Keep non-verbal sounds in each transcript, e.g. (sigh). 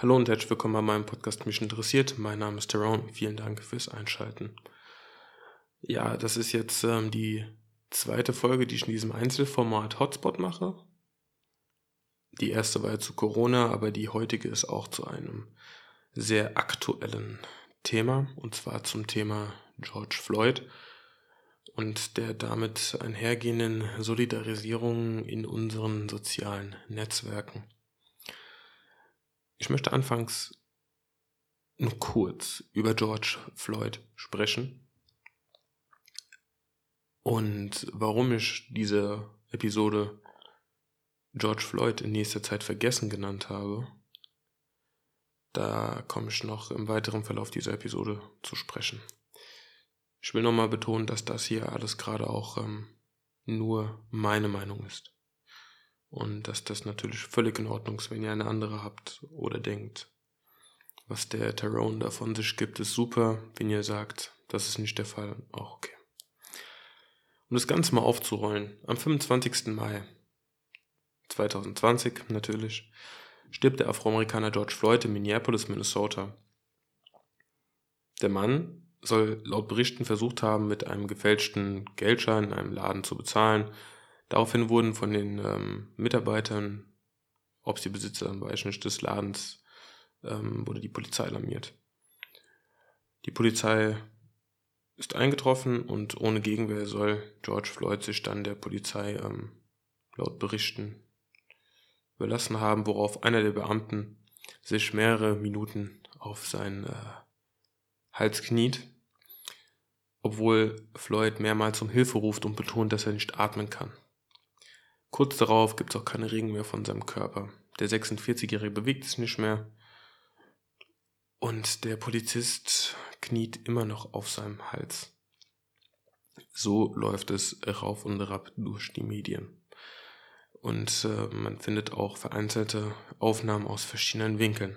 Hallo und herzlich willkommen bei meinem Podcast Mich interessiert. Mein Name ist Tyrone. Vielen Dank fürs Einschalten. Ja, das ist jetzt ähm, die zweite Folge, die ich in diesem Einzelformat Hotspot mache. Die erste war ja zu Corona, aber die heutige ist auch zu einem sehr aktuellen Thema, und zwar zum Thema George Floyd und der damit einhergehenden Solidarisierung in unseren sozialen Netzwerken. Ich möchte anfangs nur kurz über George Floyd sprechen und warum ich diese Episode George Floyd in nächster Zeit vergessen genannt habe. Da komme ich noch im weiteren Verlauf dieser Episode zu sprechen. Ich will nochmal betonen, dass das hier alles gerade auch ähm, nur meine Meinung ist. Und dass das natürlich völlig in Ordnung ist, wenn ihr eine andere habt oder denkt. Was der Tyrone da von sich gibt, ist super. Wenn ihr sagt, das ist nicht der Fall, auch okay. Um das Ganze mal aufzurollen, am 25. Mai 2020 natürlich, stirbt der Afroamerikaner George Floyd in Minneapolis, Minnesota. Der Mann soll laut Berichten versucht haben, mit einem gefälschten Geldschein in einem Laden zu bezahlen Daraufhin wurden von den ähm, Mitarbeitern, ob sie Besitzer weiß nicht, des Ladens, ähm, wurde die Polizei alarmiert. Die Polizei ist eingetroffen und ohne Gegenwehr soll George Floyd sich dann der Polizei ähm, laut Berichten überlassen haben, worauf einer der Beamten sich mehrere Minuten auf seinen äh, Hals kniet, obwohl Floyd mehrmals um Hilfe ruft und betont, dass er nicht atmen kann. Kurz darauf gibt es auch keine Regen mehr von seinem Körper. Der 46-Jährige bewegt sich nicht mehr. Und der Polizist kniet immer noch auf seinem Hals. So läuft es rauf und herab durch die Medien. Und äh, man findet auch vereinzelte Aufnahmen aus verschiedenen Winkeln.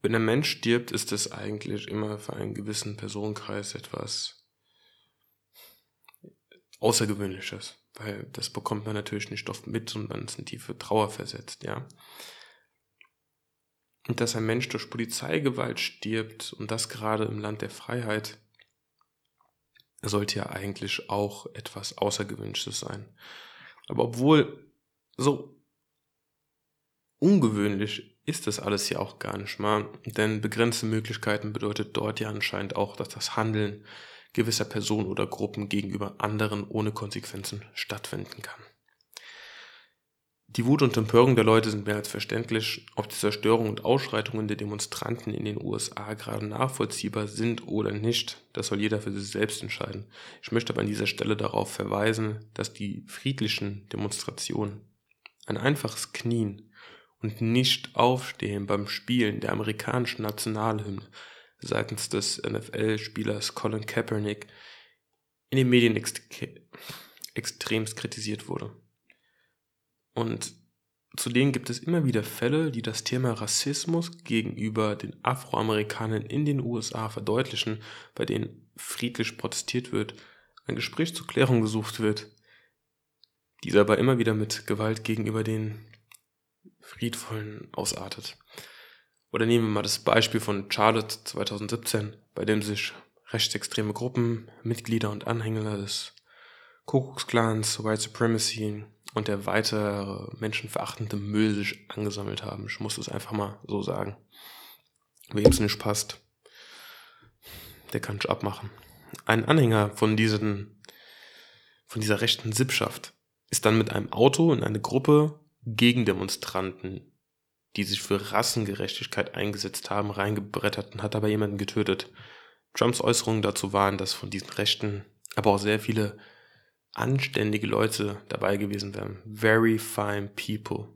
Wenn ein Mensch stirbt, ist es eigentlich immer für einen gewissen Personenkreis etwas Außergewöhnliches, weil das bekommt man natürlich nicht oft mit und man ist in tiefe Trauer versetzt, ja. Und dass ein Mensch durch Polizeigewalt stirbt und das gerade im Land der Freiheit, sollte ja eigentlich auch etwas Außergewöhnliches sein. Aber obwohl so ungewöhnlich ist das alles ja auch gar nicht mal, denn begrenzte Möglichkeiten bedeutet dort ja anscheinend auch, dass das Handeln gewisser Personen oder Gruppen gegenüber anderen ohne Konsequenzen stattfinden kann. Die Wut und Empörung der Leute sind mehr als verständlich. Ob die Zerstörung und Ausschreitungen der Demonstranten in den USA gerade nachvollziehbar sind oder nicht, das soll jeder für sich selbst entscheiden. Ich möchte aber an dieser Stelle darauf verweisen, dass die friedlichen Demonstrationen ein einfaches Knien und nicht Aufstehen beim Spielen der amerikanischen Nationalhymne seitens des NFL-Spielers Colin Kaepernick in den Medien ext extremst kritisiert wurde. Und zudem gibt es immer wieder Fälle, die das Thema Rassismus gegenüber den Afroamerikanern in den USA verdeutlichen, bei denen friedlich protestiert wird, ein Gespräch zur Klärung gesucht wird, dieser aber immer wieder mit Gewalt gegenüber den Friedvollen ausartet. Oder nehmen wir mal das Beispiel von Charlotte 2017, bei dem sich rechtsextreme Gruppen, Mitglieder und Anhänger des Kuckucksklans, White Supremacy und der weitere menschenverachtende Müll sich angesammelt haben. Ich muss es einfach mal so sagen. Wem es nicht passt, der kann es abmachen. Ein Anhänger von diesen, von dieser rechten Sippschaft ist dann mit einem Auto in eine Gruppe Gegendemonstranten die sich für Rassengerechtigkeit eingesetzt haben, reingebrettert und hat dabei jemanden getötet. Trumps Äußerungen dazu waren, dass von diesen Rechten aber auch sehr viele anständige Leute dabei gewesen wären. Very fine people.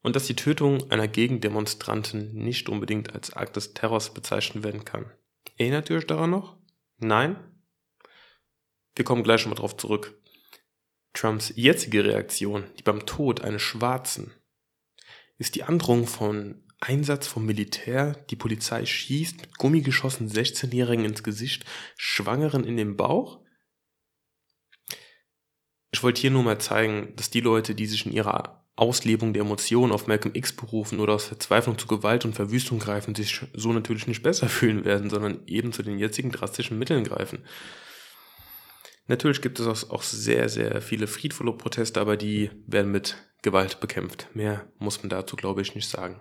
Und dass die Tötung einer Gegendemonstrantin nicht unbedingt als Akt des Terrors bezeichnet werden kann. Erinnert ihr euch daran noch? Nein? Wir kommen gleich schon mal drauf zurück. Trumps jetzige Reaktion, die beim Tod eines Schwarzen ist die Androhung von Einsatz vom Militär, die Polizei schießt mit Gummigeschossen 16-Jährigen ins Gesicht, Schwangeren in den Bauch? Ich wollte hier nur mal zeigen, dass die Leute, die sich in ihrer Auslebung der Emotionen auf Malcolm X berufen oder aus Verzweiflung zu Gewalt und Verwüstung greifen, sich so natürlich nicht besser (laughs) fühlen werden, sondern eben zu den jetzigen drastischen Mitteln greifen. Natürlich gibt es auch sehr, sehr viele friedvolle Proteste, aber die werden mit Gewalt bekämpft. Mehr muss man dazu, glaube ich, nicht sagen.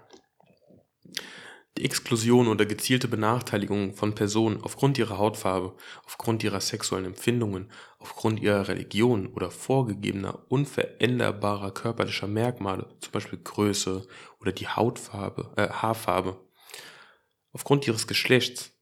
Die Exklusion oder gezielte Benachteiligung von Personen aufgrund ihrer Hautfarbe, aufgrund ihrer sexuellen Empfindungen, aufgrund ihrer Religion oder vorgegebener unveränderbarer körperlicher Merkmale, zum Beispiel Größe oder die Hautfarbe, äh, Haarfarbe, aufgrund ihres Geschlechts,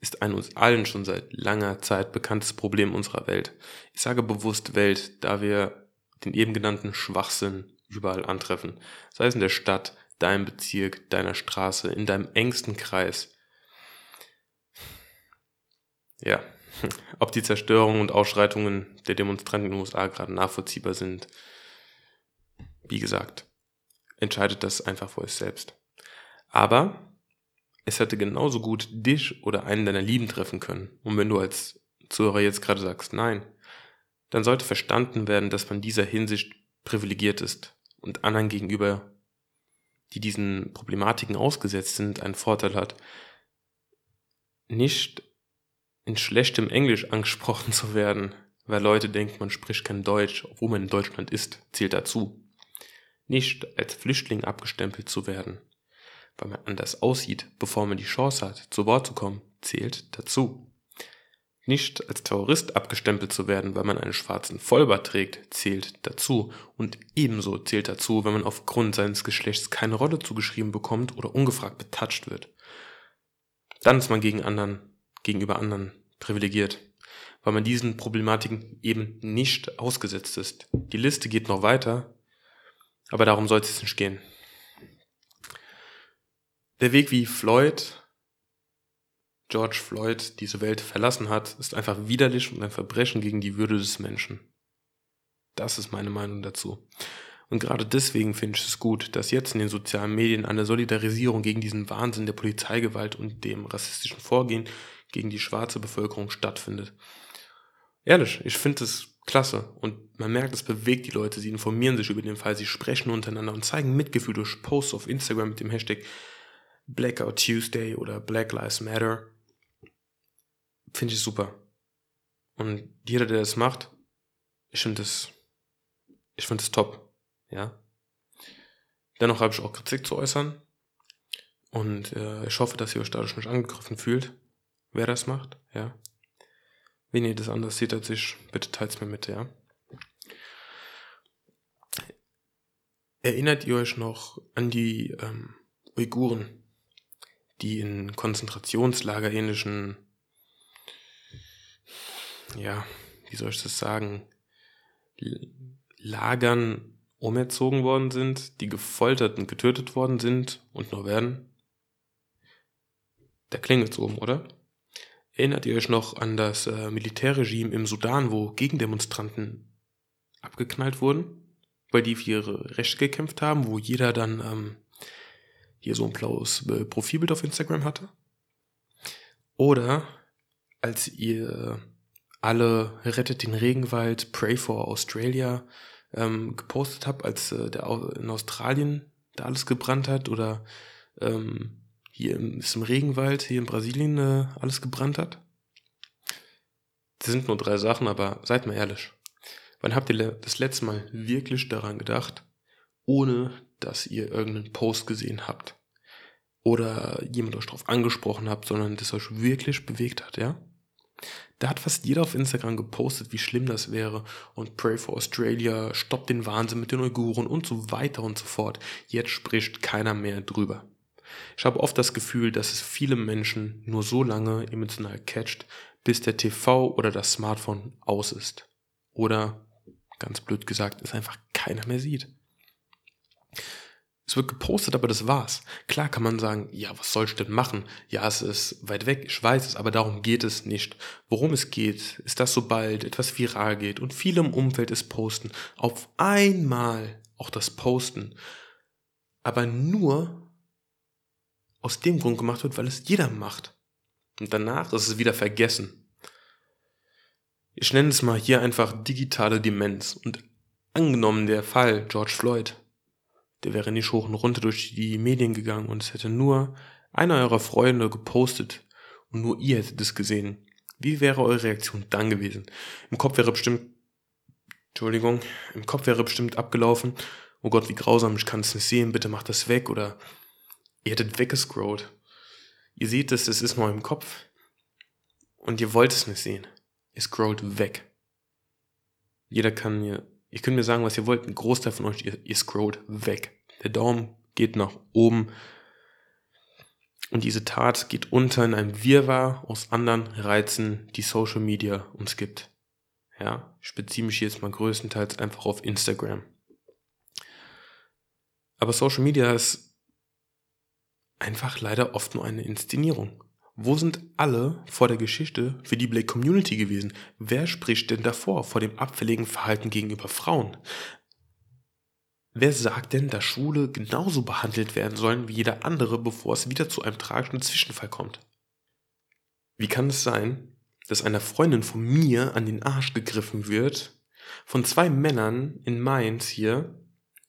ist ein uns allen schon seit langer Zeit bekanntes Problem unserer Welt. Ich sage bewusst Welt, da wir den eben genannten Schwachsinn überall antreffen, sei es in der Stadt, deinem Bezirk, deiner Straße, in deinem engsten Kreis. Ja, (laughs) ob die Zerstörung und Ausschreitungen der Demonstranten in den USA gerade nachvollziehbar sind, wie gesagt, entscheidet das einfach für euch selbst. Aber es hätte genauso gut dich oder einen deiner Lieben treffen können. Und wenn du als Zuhörer jetzt gerade sagst, nein, dann sollte verstanden werden, dass man dieser Hinsicht privilegiert ist und anderen gegenüber die diesen Problematiken ausgesetzt sind, einen Vorteil hat, nicht in schlechtem Englisch (laughs) angesprochen zu werden, weil Leute denken, man spricht kein Deutsch, obwohl man in Deutschland ist, zählt dazu. Nicht als Flüchtling abgestempelt zu werden, weil man anders aussieht, bevor man die Chance hat, zu Wort zu kommen, zählt dazu. Nicht als Terrorist abgestempelt zu werden, weil man einen schwarzen Vollbart trägt, zählt dazu. Und ebenso zählt dazu, wenn man aufgrund seines Geschlechts keine Rolle zugeschrieben bekommt oder ungefragt betatscht wird. Dann ist man gegen anderen, gegenüber anderen privilegiert, weil man diesen Problematiken eben nicht ausgesetzt ist. Die Liste geht noch weiter, aber darum soll es nicht gehen. Der Weg wie Floyd George Floyd diese Welt verlassen hat, ist einfach widerlich und ein Verbrechen gegen die Würde des Menschen. Das ist meine Meinung dazu. Und gerade deswegen finde ich es gut, dass jetzt in den sozialen Medien eine Solidarisierung gegen diesen Wahnsinn der Polizeigewalt und dem rassistischen Vorgehen gegen die schwarze Bevölkerung stattfindet. Ehrlich, ich finde es klasse und man merkt, es bewegt die Leute, sie informieren sich über den Fall, sie sprechen untereinander und zeigen Mitgefühl durch Posts auf Instagram mit dem Hashtag Blackout Tuesday oder Black Lives Matter finde ich super. Und jeder, der das macht, ich finde das, ich finde das top. Ja. Dennoch habe ich auch Kritik zu äußern. Und äh, ich hoffe, dass ihr euch dadurch nicht angegriffen fühlt, wer das macht, ja. Wenn ihr das anders seht als ich, bitte teilt es mir mit, ja. Erinnert ihr euch noch an die ähm, Uiguren, die in Konzentrationslager ähnlichen ja, wie soll ich das sagen, Lagern umerzogen worden sind, die gefoltert und getötet worden sind und noch werden. Da klingelt's oben, oder? Erinnert ihr euch noch an das äh, Militärregime im Sudan, wo Gegendemonstranten abgeknallt wurden, weil die für ihre Rechte gekämpft haben, wo jeder dann ähm, hier so ein blaues äh, Profilbild auf Instagram hatte? Oder als ihr alle Rettet den Regenwald, Pray for Australia ähm, gepostet habe, als äh, der in Australien da alles gebrannt hat oder ähm, hier im, ist im Regenwald, hier in Brasilien äh, alles gebrannt hat. Das sind nur drei Sachen, aber seid mal ehrlich. Wann habt ihr das letzte Mal wirklich daran gedacht, ohne dass ihr irgendeinen Post gesehen habt? Oder jemand euch darauf angesprochen habt, sondern das euch wirklich bewegt hat, ja? Da hat fast jeder auf Instagram gepostet, wie schlimm das wäre und Pray for Australia, stoppt den Wahnsinn mit den Uiguren und so weiter und so fort. Jetzt spricht keiner mehr drüber. Ich habe oft das Gefühl, dass es viele Menschen nur so lange emotional catcht, bis der TV oder das Smartphone aus ist. Oder, ganz blöd gesagt, es einfach keiner mehr sieht. Es wird gepostet, aber das war's. Klar kann man sagen, ja, was soll ich denn machen? Ja, es ist weit weg, ich weiß es, aber darum geht es nicht. Worum es geht, ist, dass sobald etwas viral geht und viele im Umfeld es posten, auf einmal auch das Posten, aber nur aus dem Grund gemacht wird, weil es jeder macht. Und danach ist es wieder vergessen. Ich nenne es mal hier einfach digitale Demenz und Angenommen der Fall George Floyd, der wäre nicht hoch und runter durch die Medien gegangen und es hätte nur einer eurer Freunde gepostet und nur ihr hättet es gesehen. Wie wäre eure Reaktion dann gewesen? Im Kopf wäre bestimmt, Entschuldigung, im Kopf wäre bestimmt abgelaufen, oh Gott, wie grausam, ich kann es nicht sehen, bitte macht das weg oder ihr hättet weggescrollt. Ihr seht es, es ist nur im Kopf und ihr wollt es nicht sehen. Ihr scrollt weg. Jeder kann mir, ihr könnt mir sagen, was ihr wollt, ein Großteil von euch, ihr, ihr scrollt weg. Der Daumen geht nach oben und diese Tat geht unter in einem Wirrwarr aus anderen Reizen, die Social Media uns gibt. Ja, mich jetzt mal größtenteils einfach auf Instagram. Aber Social Media ist einfach leider oft nur eine Inszenierung. Wo sind alle vor der Geschichte für die Black Community gewesen? Wer spricht denn davor vor dem abfälligen Verhalten gegenüber Frauen? Wer sagt denn, dass Schwule genauso behandelt werden sollen wie jeder andere, bevor es wieder zu einem tragischen Zwischenfall kommt? Wie kann es sein, dass einer Freundin von mir an den Arsch gegriffen wird, von zwei Männern in Mainz hier,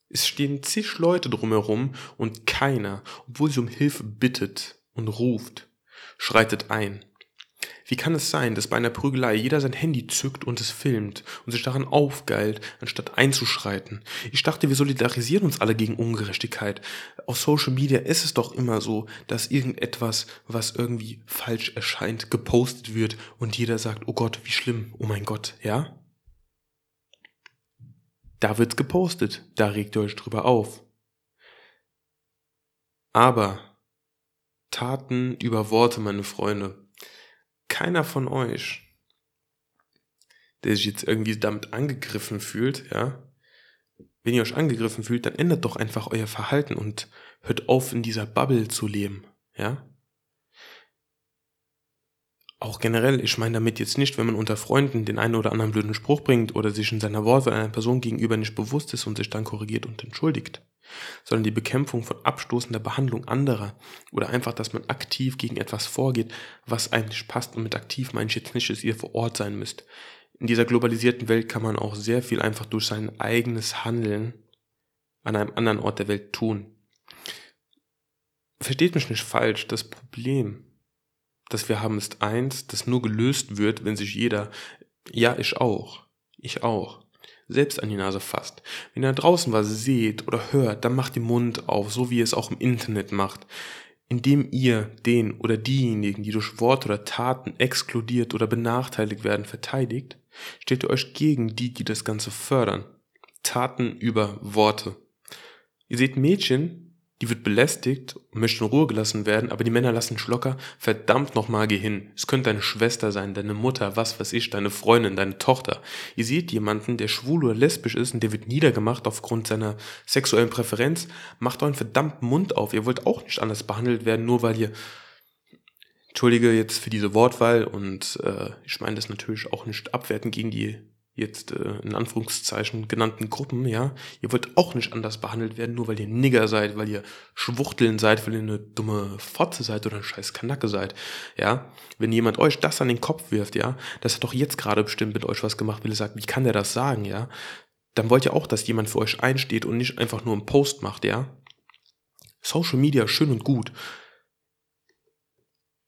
es stehen zig Leute drumherum und keiner, obwohl sie um Hilfe bittet und ruft, schreitet ein. Wie kann es sein, dass bei einer Prügelei jeder sein Handy zückt und es filmt und sich daran aufgeilt, anstatt einzuschreiten? Ich dachte, wir solidarisieren uns alle gegen Ungerechtigkeit. Auf Social Media ist es doch immer so, dass irgendetwas, was irgendwie falsch erscheint, gepostet wird und jeder sagt, oh Gott, wie schlimm, oh mein Gott, ja? Da wird's gepostet, da regt ihr euch drüber auf. Aber Taten über Worte, meine Freunde. Keiner von euch, der sich jetzt irgendwie damit angegriffen fühlt, ja, wenn ihr euch angegriffen fühlt, dann ändert doch einfach euer Verhalten und hört auf, in dieser Bubble zu leben, ja. Auch generell, ich meine damit jetzt nicht, wenn man unter Freunden den einen oder anderen blöden Spruch bringt oder sich in seiner Worte einer Person gegenüber nicht bewusst ist und sich dann korrigiert und entschuldigt sondern die Bekämpfung von abstoßender Behandlung anderer oder einfach, dass man aktiv gegen etwas vorgeht, was eigentlich passt und mit aktiv meine ich jetzt nicht, dass ihr vor Ort sein müsst. In dieser globalisierten Welt kann man auch sehr viel einfach durch sein eigenes Handeln an einem anderen Ort der Welt tun. Versteht mich nicht falsch, das Problem, das wir haben, ist eins, das nur gelöst wird, wenn sich jeder, ja, ich auch, ich auch, selbst an die Nase fasst. Wenn ihr da draußen was seht oder hört, dann macht den Mund auf, so wie ihr es auch im Internet macht. Indem ihr den oder diejenigen, die durch Worte oder Taten exkludiert oder benachteiligt werden, verteidigt, stellt ihr euch gegen die, die das Ganze fördern. Taten über Worte. Ihr seht Mädchen, die wird belästigt und möchte in Ruhe gelassen werden, aber die Männer lassen Schlocker. Verdammt nochmal, geh hin. Es könnte deine Schwester sein, deine Mutter, was weiß ich, deine Freundin, deine Tochter. Ihr seht jemanden, der schwul oder lesbisch ist und der wird niedergemacht aufgrund seiner sexuellen Präferenz. Macht euren verdammten Mund auf. Ihr wollt auch nicht anders behandelt werden, nur weil ihr Entschuldige jetzt für diese Wortwahl und äh, ich meine das natürlich auch nicht abwerten gegen die jetzt äh, in Anführungszeichen genannten Gruppen, ja, ihr wollt auch nicht anders behandelt werden, nur weil ihr Nigger seid, weil ihr Schwuchteln seid, weil ihr eine dumme Fotze seid oder ein scheiß Kanacke seid, ja. Wenn jemand euch das an den Kopf wirft, ja, das hat doch jetzt gerade bestimmt mit euch was gemacht, weil ihr sagt, wie kann der das sagen, ja, dann wollt ihr auch, dass jemand für euch einsteht und nicht einfach nur einen Post macht, ja. Social Media schön und gut.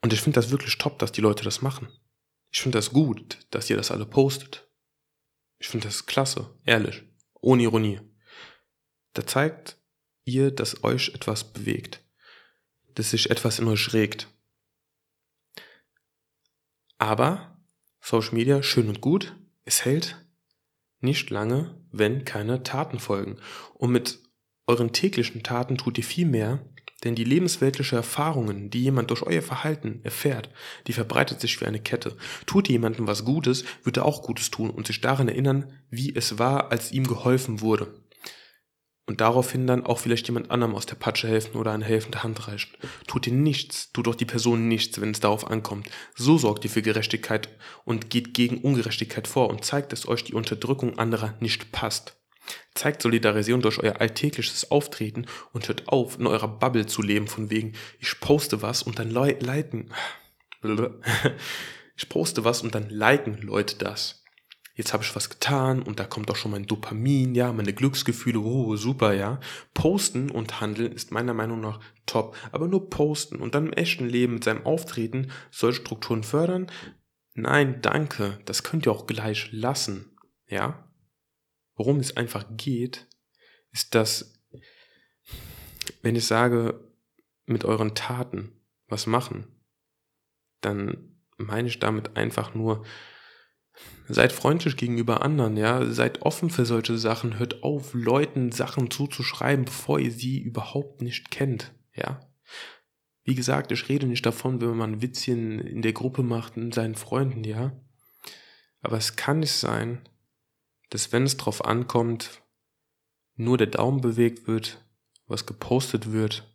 Und ich finde das wirklich top, dass die Leute das machen. Ich finde das gut, dass ihr das alle postet. Ich finde das klasse, ehrlich, ohne Ironie. Da zeigt ihr, dass euch etwas bewegt, dass sich etwas in euch regt. Aber Social Media schön und gut, es hält nicht lange, wenn keine Taten folgen. Und mit euren täglichen Taten tut ihr viel mehr, denn die lebensweltliche Erfahrungen, die jemand durch euer Verhalten erfährt, die verbreitet sich wie eine Kette. Tut jemandem was Gutes, wird er auch Gutes tun und sich daran erinnern, wie es war, als ihm geholfen wurde. Und daraufhin dann auch vielleicht jemand anderem aus der Patsche helfen oder eine helfende Hand reichen. Tut ihr nichts, tut doch die Person nichts, wenn es darauf ankommt. So sorgt ihr für Gerechtigkeit und geht gegen Ungerechtigkeit vor und zeigt, dass euch die Unterdrückung anderer nicht passt. Zeigt Solidarisierung durch euer alltägliches Auftreten und hört auf, in eurer Bubble zu leben, von wegen, ich poste was und dann liken. (laughs) Ich poste was und dann liken Leute das. jetzt habe ich was getan und da kommt auch schon mein Dopamin, ja, meine Glücksgefühle, oh, super, ja. Posten und Handeln ist meiner Meinung nach top, aber nur posten und dann im echten Leben mit seinem Auftreten solche Strukturen fördern? Nein, danke, das könnt ihr auch gleich lassen, ja. Worum es einfach geht, ist, dass, wenn ich sage, mit euren Taten was machen, dann meine ich damit einfach nur, seid freundlich gegenüber anderen, ja, seid offen für solche Sachen, hört auf, Leuten Sachen zuzuschreiben, bevor ihr sie überhaupt nicht kennt, ja. Wie gesagt, ich rede nicht davon, wenn man Witzchen in der Gruppe macht mit seinen Freunden, ja. Aber es kann nicht sein, dass wenn es drauf ankommt, nur der Daumen bewegt wird, was gepostet wird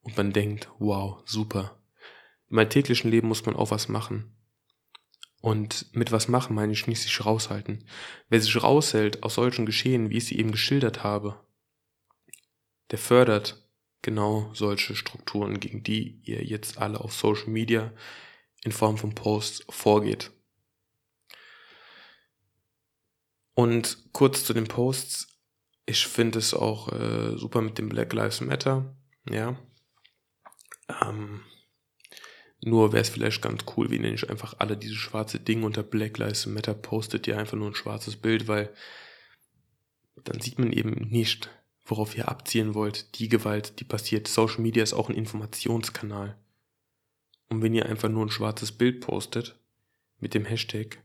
und man denkt, wow, super. Im alltäglichen Leben muss man auch was machen. Und mit was machen meine ich nicht sich raushalten. Wer sich raushält aus solchen Geschehen, wie ich sie eben geschildert habe, der fördert genau solche Strukturen, gegen die ihr jetzt alle auf Social Media in Form von Posts vorgeht. Und kurz zu den Posts. Ich finde es auch äh, super mit dem Black Lives Matter. Ja. Ähm, nur wäre es vielleicht ganz cool, wenn ihr nicht einfach alle diese schwarze Dinge unter Black Lives Matter postet, ihr einfach nur ein schwarzes Bild, weil dann sieht man eben nicht, worauf ihr abzielen wollt, die Gewalt, die passiert. Social Media ist auch ein Informationskanal. Und wenn ihr einfach nur ein schwarzes Bild postet, mit dem Hashtag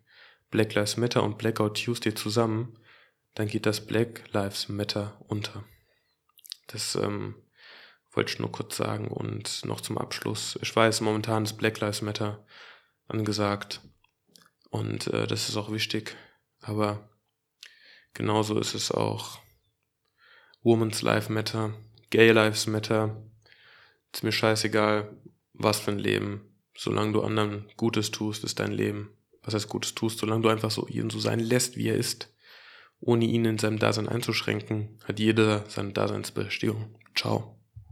Black Lives Matter und Blackout Tuesday zusammen, dann geht das Black Lives Matter unter. Das ähm, wollte ich nur kurz sagen. Und noch zum Abschluss. Ich weiß, momentan ist Black Lives Matter angesagt. Und äh, das ist auch wichtig. Aber genauso ist es auch Women's Life Matter, Gay Lives Matter. Ist mir scheißegal, was für ein Leben. Solange du anderen Gutes tust, ist dein Leben. Was heißt Gutes tust, solange du einfach so ihn so sein lässt, wie er ist, ohne ihn in seinem Dasein einzuschränken, hat jeder seine Daseinsberechtigung. Ciao.